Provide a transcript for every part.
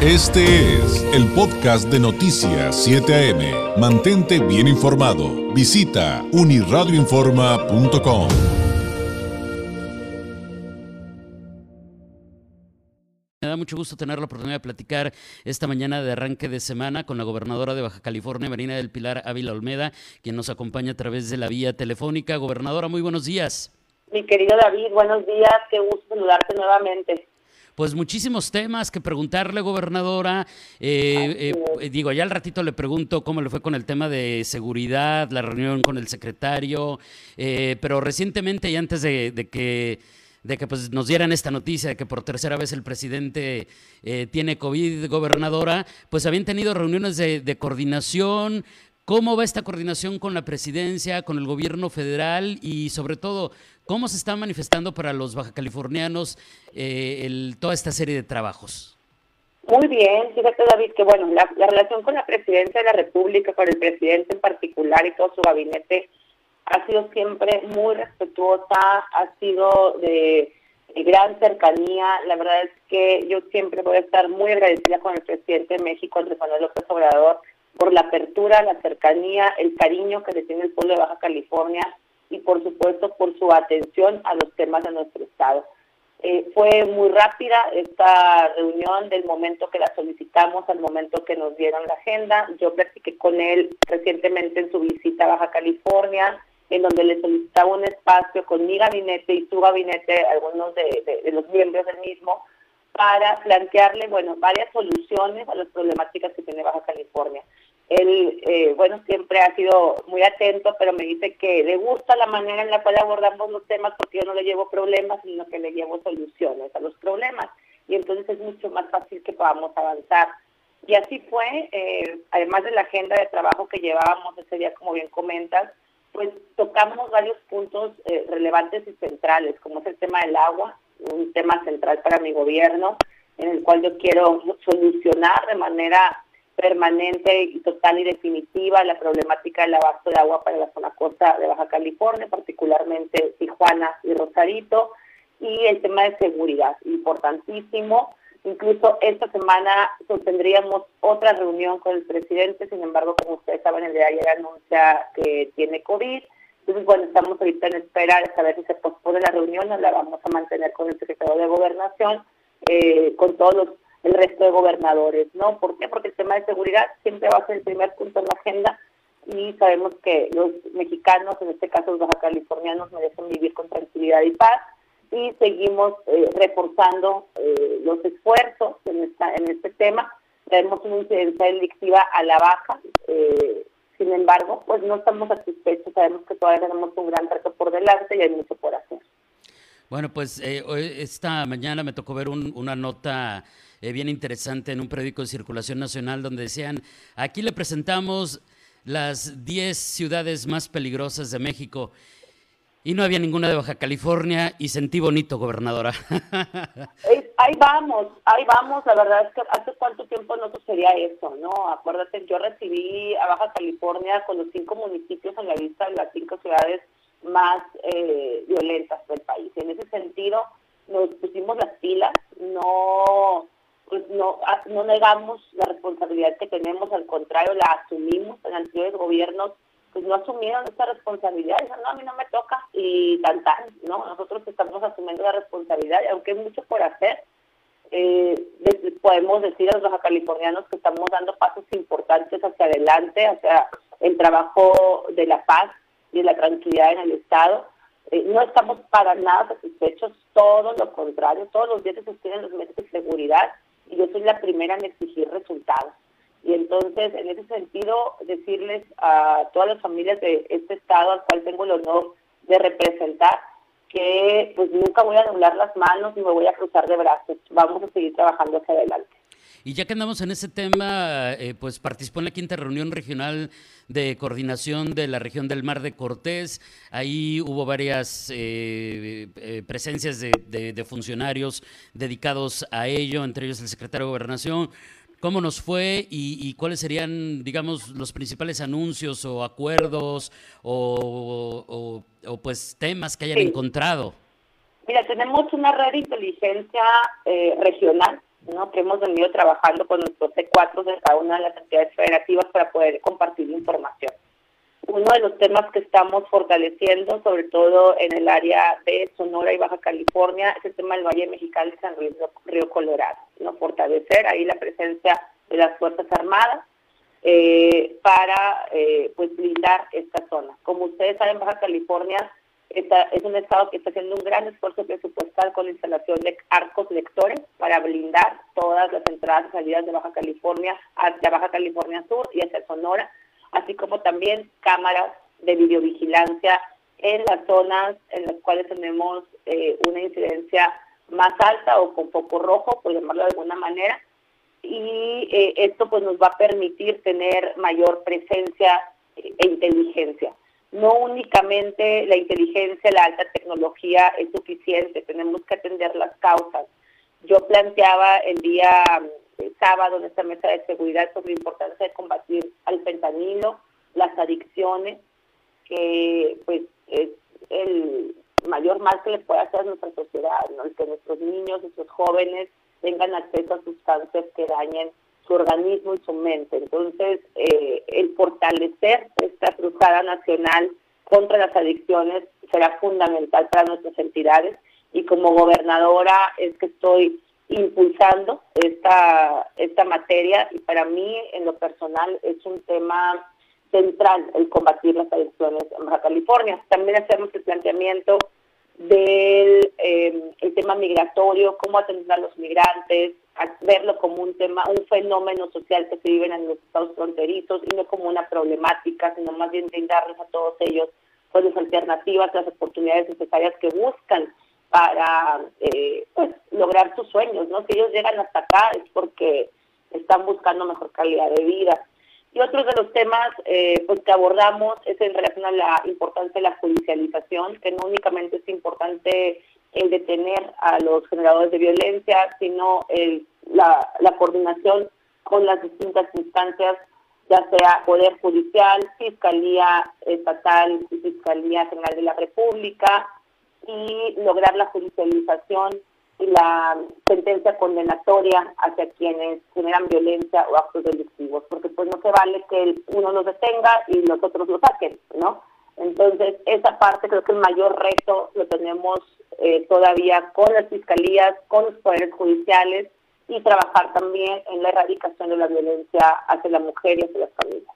Este es el podcast de Noticias 7 AM. Mantente bien informado. Visita uniradioinforma.com. Me da mucho gusto tener la oportunidad de platicar esta mañana de arranque de semana con la gobernadora de Baja California, Marina del Pilar Ávila Olmeda, quien nos acompaña a través de la vía telefónica. Gobernadora, muy buenos días. Mi querido David, buenos días, qué gusto saludarte nuevamente pues muchísimos temas que preguntarle, gobernadora. Eh, eh, digo, ya al ratito le pregunto cómo le fue con el tema de seguridad, la reunión con el secretario, eh, pero recientemente y antes de, que de que pues, nos dieran esta noticia de que por tercera vez el presidente tiene COVID, gobernadora, pues habían tenido reuniones de, de, coordinación. ¿Cómo va esta coordinación con la presidencia, con el gobierno federal y sobre todo, ¿Cómo se está manifestando para los bajacalifornianos eh, el, toda esta serie de trabajos? Muy bien, fíjate David, que bueno, la, relación con la presidencia de la República, con el presidente en particular y todo su gabinete ha sido siempre muy respetuosa, ha sido de, gran cercanía. La verdad es que yo siempre voy a estar muy agradecida con el presidente de México, Andrés Manuel López Obrador, por la apertura, la cercanía, el cariño que le tiene el pueblo de Baja California y por supuesto por su atención a los temas de nuestro Estado. Eh, fue muy rápida esta reunión del momento que la solicitamos al momento que nos dieron la agenda. Yo platiqué con él recientemente en su visita a Baja California, en donde le solicitaba un espacio con mi gabinete y su gabinete, algunos de, de los miembros del mismo, para plantearle, bueno, varias soluciones a las problemáticas que tiene Baja California. Él, eh, bueno, siempre ha sido muy atento, pero me dice que le gusta la manera en la cual abordamos los temas porque yo no le llevo problemas, sino que le llevo soluciones a los problemas. Y entonces es mucho más fácil que podamos avanzar. Y así fue, eh, además de la agenda de trabajo que llevábamos ese día, como bien comentas, pues tocamos varios puntos eh, relevantes y centrales, como es el tema del agua, un tema central para mi gobierno, en el cual yo quiero solucionar de manera permanente y total y definitiva la problemática del abasto de agua para la zona costa de Baja California, particularmente Tijuana y Rosarito, y el tema de seguridad, importantísimo. Incluso esta semana tendríamos otra reunión con el presidente, sin embargo, como ustedes saben, el de ayer anuncia que tiene COVID. Entonces, bueno, estamos ahorita en espera de saber si se pospone la reunión o la vamos a mantener con el secretario de Gobernación, eh, con todos los el resto de gobernadores, ¿no? ¿Por qué? Porque el tema de seguridad siempre va a ser el primer punto en la agenda y sabemos que los mexicanos, en este caso los baja californianos, merecen vivir con tranquilidad y paz y seguimos eh, reforzando eh, los esfuerzos en, esta, en este tema. Tenemos una incidencia delictiva a la baja, eh, sin embargo, pues no estamos satisfechos, sabemos que todavía tenemos un gran reto por delante y hay mucho por hacer. Bueno, pues esta mañana me tocó ver una nota eh, bien interesante en un periódico de circulación nacional donde decían, aquí le presentamos las 10 ciudades más peligrosas de México. Y no había ninguna de Baja California y sentí bonito, gobernadora. ahí vamos, ahí vamos. La verdad es que hace cuánto tiempo no sucedía eso, ¿no? Acuérdate, yo recibí a Baja California con los cinco municipios en la lista de las cinco ciudades más eh, violentas del país. En ese sentido, nos pusimos las pilas, no pues no, ah, no negamos la responsabilidad que tenemos, al contrario, la asumimos. En anteriores gobiernos pues no asumieron esta responsabilidad, dicen, no, a mí no me toca, y tan tan, ¿no? Nosotros estamos asumiendo la responsabilidad, y aunque hay mucho por hacer, eh, podemos decir a los californianos que estamos dando pasos importantes hacia adelante, hacia el trabajo de la paz y de la tranquilidad en el Estado. Eh, no estamos para nada satisfechos, todo lo contrario, todos los días se sostienen los medios de seguridad y yo soy la primera en exigir resultados. Y entonces, en ese sentido, decirles a todas las familias de este estado al cual tengo el honor de representar que pues nunca voy a doblar las manos ni me voy a cruzar de brazos. Vamos a seguir trabajando hacia adelante. Y ya que andamos en ese tema, eh, pues participó en la quinta reunión regional de coordinación de la región del Mar de Cortés. Ahí hubo varias eh, eh, presencias de, funcionarios dedicados a ello, entre ellos el secretario de Gobernación. ¿Cómo nos fue y, cuáles serían, digamos, los principales anuncios o acuerdos o, pues temas que hayan encontrado? Mira, tenemos una red de inteligencia regional ¿no? que hemos venido trabajando con nuestros C4 de cada una de las entidades federativas para poder compartir información. Uno de los temas que estamos fortaleciendo, sobre todo en el área de Sonora y Baja California, es el tema del Valle Mexicano y San Luis Río Colorado. ¿no? Fortalecer ahí la presencia de las Fuerzas Armadas eh, para eh, pues blindar esta zona. Como ustedes saben, Baja California es un estado que está haciendo un gran esfuerzo presupuestal con la instalación de arcos lectores para blindar todas las entradas y salidas de Baja California hacia Baja California Sur y hacia Sonora, así como también cámaras de videovigilancia en las zonas en las cuales tenemos eh, una incidencia más alta o con foco rojo, por llamarlo de alguna manera, y eh, esto pues nos va a permitir tener mayor presencia e inteligencia no únicamente la inteligencia, la alta tecnología es suficiente, tenemos que atender las causas. Yo planteaba el día eh, sábado en esta mesa de seguridad sobre la importancia de combatir al fentanilo, las adicciones, que pues es el mayor mal que le puede hacer a nuestra sociedad, ¿no? el que nuestros niños, nuestros jóvenes tengan acceso a sustancias que dañen su organismo y su mente. Entonces, eh, el fortalecer esta cruzada nacional contra las adicciones será fundamental para nuestras entidades y como gobernadora es que estoy impulsando esta, esta materia y para mí en lo personal es un tema central el combatir las adicciones en Baja California. También hacemos el planteamiento del eh, el tema migratorio, cómo atender a los migrantes, verlo como un tema, un fenómeno social que se vive en los estados fronterizos y no como una problemática, sino más bien brindarles a todos ellos pues las alternativas, las oportunidades necesarias que buscan para eh, pues lograr sus sueños, ¿no? Si ellos llegan hasta acá es porque están buscando mejor calidad de vida. Y otro de los temas eh, pues que abordamos es en relación a la importancia de la judicialización, que no únicamente es importante el detener a los generadores de violencia, sino el, la, la coordinación con las distintas instancias, ya sea Poder Judicial, Fiscalía Estatal y Fiscalía General de la República, y lograr la judicialización y la sentencia condenatoria hacia quienes generan violencia o actos delictivos, porque pues no se vale que uno los detenga y los otros lo saquen, ¿no? Entonces, esa parte creo que el mayor reto lo tenemos eh, todavía con las fiscalías, con los poderes judiciales y trabajar también en la erradicación de la violencia hacia la mujer y hacia las familias.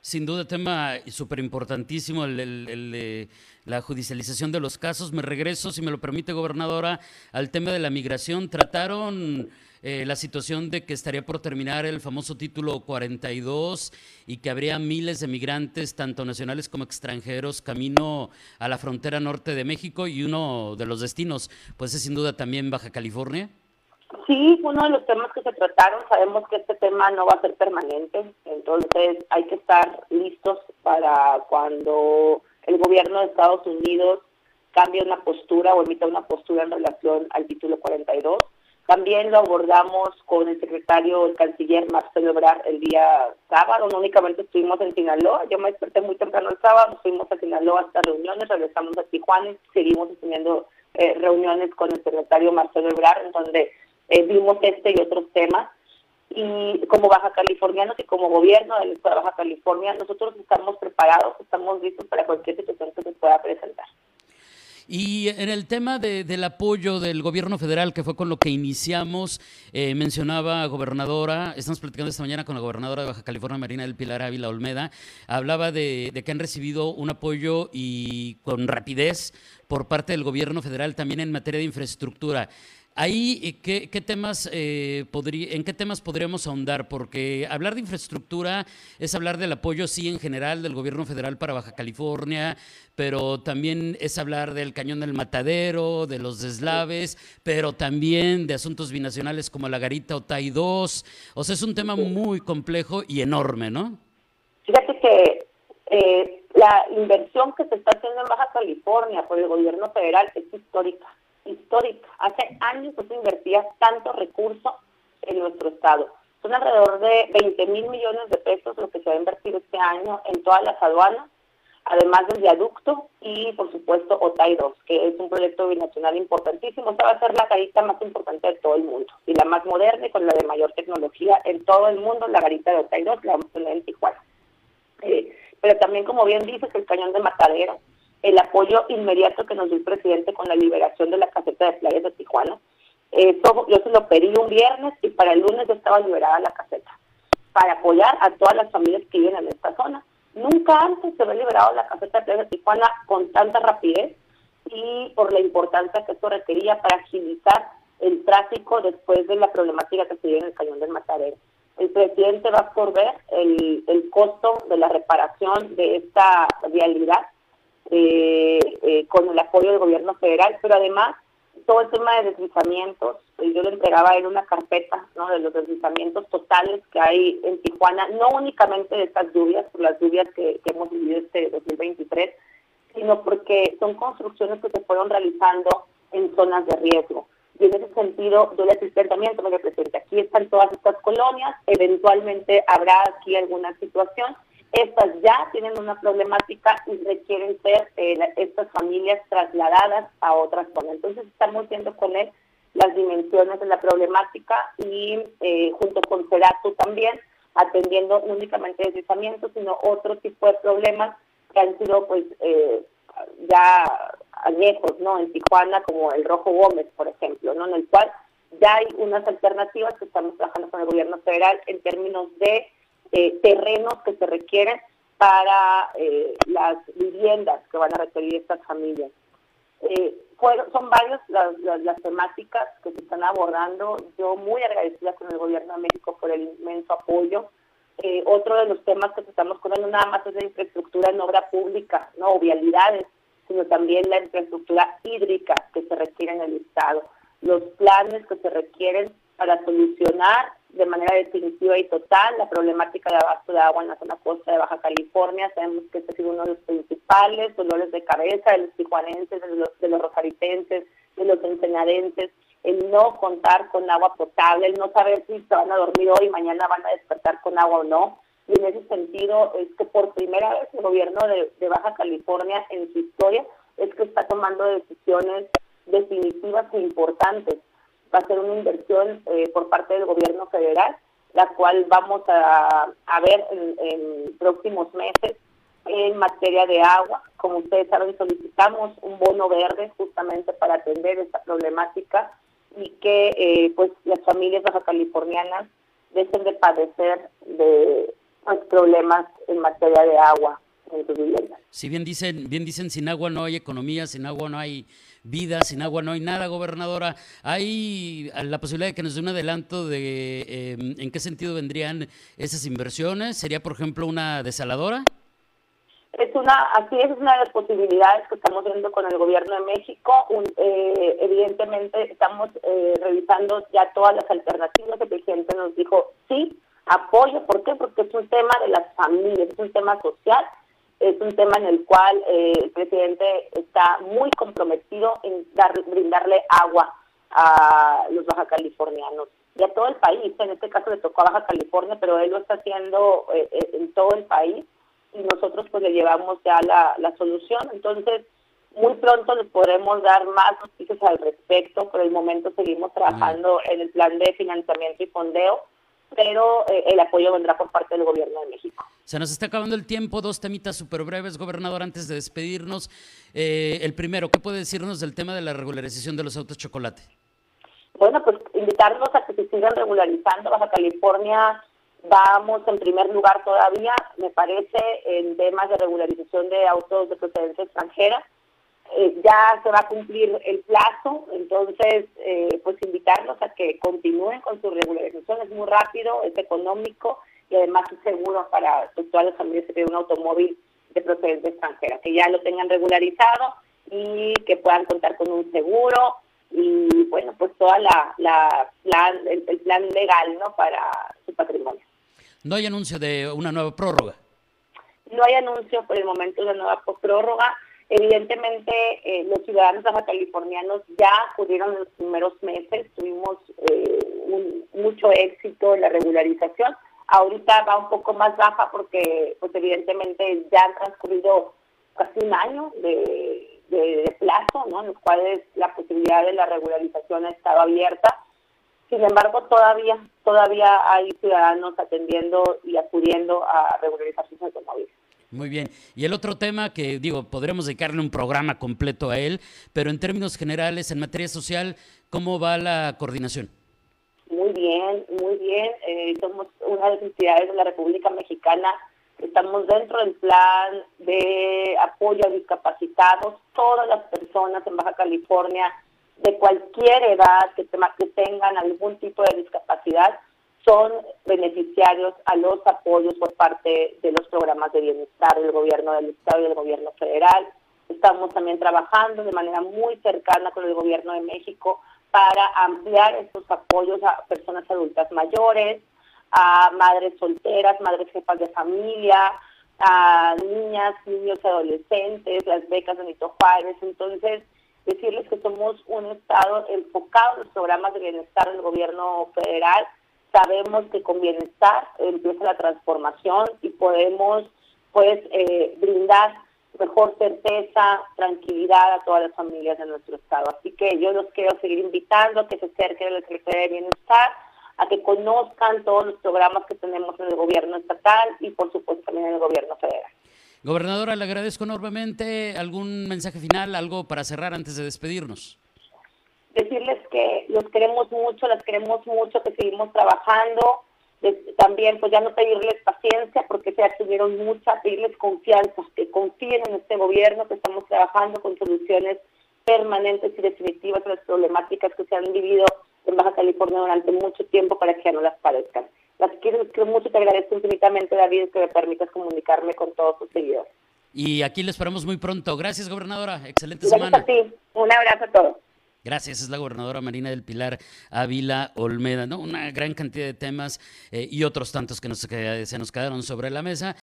Sin duda, tema súper importantísimo, el, el, la judicialización de los casos. Me regreso, si me lo permite, gobernadora, al tema de la migración. Trataron eh, la situación de que estaría por terminar el famoso título 42 y que habría miles de migrantes, tanto nacionales como extranjeros, camino a la frontera norte de México y uno de los destinos, pues es sin duda también Baja California. Sí, uno de los temas que se trataron, sabemos que este tema no va a ser permanente, entonces hay que estar listos para cuando el gobierno de Estados Unidos cambie una postura o emita una postura en relación al título 42. También lo abordamos con el secretario, el canciller Marcelo Ebrard el día sábado, no únicamente estuvimos en Sinaloa, yo me desperté muy temprano el sábado, fuimos a Sinaloa hasta reuniones, regresamos a Tijuana y seguimos teniendo eh, reuniones con el secretario Marcelo Ebrard, en donde eh, vimos este y otros temas. Y como baja californianos y como gobierno del Estado de Baja California, nosotros estamos preparados, estamos listos para cualquier situación que se pueda presentar. Y en el tema del apoyo del gobierno federal, que fue con lo que iniciamos, eh, mencionaba gobernadora, estamos platicando esta mañana con la gobernadora de Baja California, Marina del Pilar Ávila Olmeda, hablaba de, de que han recibido un apoyo y con rapidez por parte del gobierno federal también en materia de infraestructura. Ahí, eh, ¿qué, qué temas, eh, podría, ¿en qué temas podríamos ahondar? Porque hablar de infraestructura es hablar del apoyo, sí, en general del gobierno federal para Baja California, pero también es hablar del cañón del matadero, de los deslaves, pero también de asuntos binacionales como la Garita o Tai 2. O sea, es un tema muy complejo y enorme, ¿no? Fíjate que eh, la inversión que se está haciendo en Baja California por el gobierno federal es histórica histórica. Hace años no se invertía tanto recurso en nuestro estado. Son alrededor de 20 mil millones de pesos lo que se va a invertir este año en todas las aduanas además del viaducto y por supuesto OTAI 2, que es un proyecto binacional importantísimo. Esta va a ser la garita más importante de todo el mundo y la más moderna y con la de mayor tecnología en todo el mundo, la garita de OTAI 2, la vamos a tener en Tijuana. Eh, pero también, como bien dices, el cañón de Matadero, el apoyo inmediato que nos dio el presidente con la liberación de la caseta de playas de Tijuana. Eso yo se lo pedí un viernes y para el lunes ya estaba liberada la caseta, para apoyar a todas las familias que viven en esta zona Nunca antes se había liberado la caseta de Plaza de Tijuana con tanta rapidez y por la importancia que esto requería para agilizar el tráfico después de la problemática que se dio en el cañón del Matadero. El presidente va a absorber el, el costo de la reparación de esta vialidad eh, eh, con el apoyo del gobierno federal, pero además todo el tema de deslizamientos, eh, yo le entregaba en una carpeta ¿no? de los deslizamientos totales que hay en Tijuana, no únicamente de estas lluvias, por las lluvias que, hemos vivido este 2023, sino porque son construcciones que se fueron realizando en zonas de riesgo. Y en ese sentido, yo le también, como presidente, aquí están todas estas colonias, eventualmente habrá aquí alguna situación, estas ya tienen una problemática y requieren ser eh, estas familias trasladadas a otras zonas. Entonces estamos viendo con él las dimensiones de la problemática y eh, junto con Ceratu también atendiendo únicamente deslizamientos, sino otro tipo de problemas que han sido pues eh, ya añejos, ¿no? En Tijuana, como el Rojo Gómez, por ejemplo, ¿no? En el cual ya hay unas alternativas que estamos trabajando con el gobierno federal en términos de eh, terrenos que se requieren para eh, las viviendas que van a requerir estas familias. Eh, son varias las, las, temáticas que se están abordando. Yo muy agradecida con el gobierno de México por el inmenso apoyo. otro de los temas que estamos con no nada más es la infraestructura en obra pública, no o vialidades, sino también la infraestructura hídrica que se requiere en el Estado, los planes que se requieren para solucionar de manera definitiva y total la problemática de abasto de agua en la zona costa de Baja California. Sabemos que este ha sido uno de los principales dolores de cabeza de los tijuanenses, de los, de los rosaritenses, de los enseñadenses, el no contar con agua potable, el no saber si se van a dormir hoy y mañana van a despertar con agua o no. Y en ese sentido es que por primera vez el gobierno de Baja California en su historia es que está tomando decisiones definitivas e importantes va a ser una inversión eh, por parte del gobierno federal, la cual vamos a, ver en, próximos meses en materia de agua. Como ustedes saben, solicitamos un bono verde justamente para atender esta problemática y que eh, pues las familias baja californianas dejen de padecer de pues, problemas en materia de agua en sus viviendas. Si bien dicen, bien dicen, sin agua no hay economía, sin agua no hay vida, sin agua no hay nada, gobernadora. ¿Hay la posibilidad de que nos dé un adelanto de em, en qué sentido vendrían esas inversiones? ¿Sería, por ejemplo, una desaladora? Es una, así es, una de las posibilidades que estamos viendo con el gobierno de México. Eh, evidentemente estamos eh, revisando ya todas las alternativas. El presidente nos dijo sí, apoyo. ¿Por qué? Porque es un tema de las familias, es un tema social es un tema en el cual eh, el presidente está muy comprometido en dar, brindarle agua a los baja californianos y a todo el país. En este caso le tocó a Baja California, pero él lo está haciendo eh, eh, en todo el país y nosotros pues le llevamos ya la, la solución. Entonces, muy pronto les podremos dar más noticias al respecto. Por el momento seguimos trabajando en el plan de financiamiento y fondeo pero eh, el apoyo vendrá por parte del gobierno de México. Se nos está acabando el tiempo, dos temitas súper breves, gobernador, antes de despedirnos. Eh, el primero, ¿qué puede decirnos del tema de la regularización de los autos chocolate? Bueno, pues invitarlos a que se sigan regularizando. Baja California vamos en primer lugar todavía, me parece, en temas de regularización de autos de procedencia extranjera. Eh, ya se va a cumplir el plazo, entonces eh, pues invitarlos a que continúen con su regularización, es muy rápido, es económico y además es seguro para pues, todas las familias que tienen un automóvil de procedencia extranjera, que ya lo tengan regularizado y que puedan contar con un seguro y bueno pues toda la, la plan el, el plan legal no para su patrimonio. No hay anuncio de una nueva prórroga. No hay anuncio por el momento de una nueva prórroga Evidentemente, eh, los ciudadanos californianos ya acudieron en los primeros meses, tuvimos eh, mucho éxito en la regularización. Ahorita va un poco más baja porque, pues evidentemente, ya han transcurrido casi un año de, de, plazo, ¿no? en los cuales la posibilidad de la regularización ha estado abierta. Sin embargo, todavía, todavía hay ciudadanos atendiendo y acudiendo a regularizar sus automóviles. Muy bien. Y el otro tema que digo, podremos dedicarle un programa completo a él, pero en términos generales, en materia social, ¿cómo va la coordinación? Muy bien, muy bien. Eh, somos una de las entidades de la República Mexicana. Estamos dentro del plan de apoyo a discapacitados. Todas las personas en Baja California de cualquier edad que, que tengan algún tipo de discapacidad son beneficiarios a los apoyos por parte de los programas de bienestar del gobierno del Estado y del gobierno federal. Estamos también trabajando de manera muy cercana con el gobierno de México para ampliar estos apoyos a personas adultas mayores, a madres solteras, madres jefas de familia, a niñas, niños y adolescentes, las becas de Nito Juárez. Entonces, decirles que somos un Estado enfocado en los programas de bienestar del gobierno federal sabemos que con bienestar empieza la transformación y podemos pues eh, brindar mejor certeza, tranquilidad a todas las familias de nuestro estado. Así que yo los quiero seguir invitando a que se acerquen al Secretaría de Bienestar, a que conozcan todos los programas que tenemos en el gobierno estatal y por supuesto también en el gobierno federal. Gobernadora, le agradezco enormemente. ¿Algún mensaje final, algo para cerrar antes de despedirnos? Decirles que los queremos mucho, las queremos mucho, que seguimos trabajando. También, pues ya no pedirles paciencia porque se tuvieron mucha, pedirles confianza, que confíen en este gobierno, que estamos trabajando con soluciones permanentes y definitivas a las problemáticas que se han vivido en Baja California durante mucho tiempo para que ya no las padezcan. Las quiero, mucho, te agradezco infinitamente, David, que me permitas comunicarme con todos sus seguidores. Y aquí les esperamos muy pronto. Gracias, gobernadora. Excelente Gracias semana. A ti. Un abrazo a todos. Gracias, es la gobernadora Marina del Pilar Ávila Olmeda, ¿no? Una gran cantidad de temas eh, y otros tantos que, nos, se nos quedaron sobre la mesa.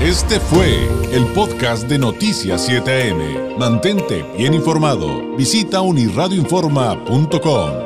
Este fue el podcast de Noticias 7am. Mantente bien informado. Visita unirradioinforma.com.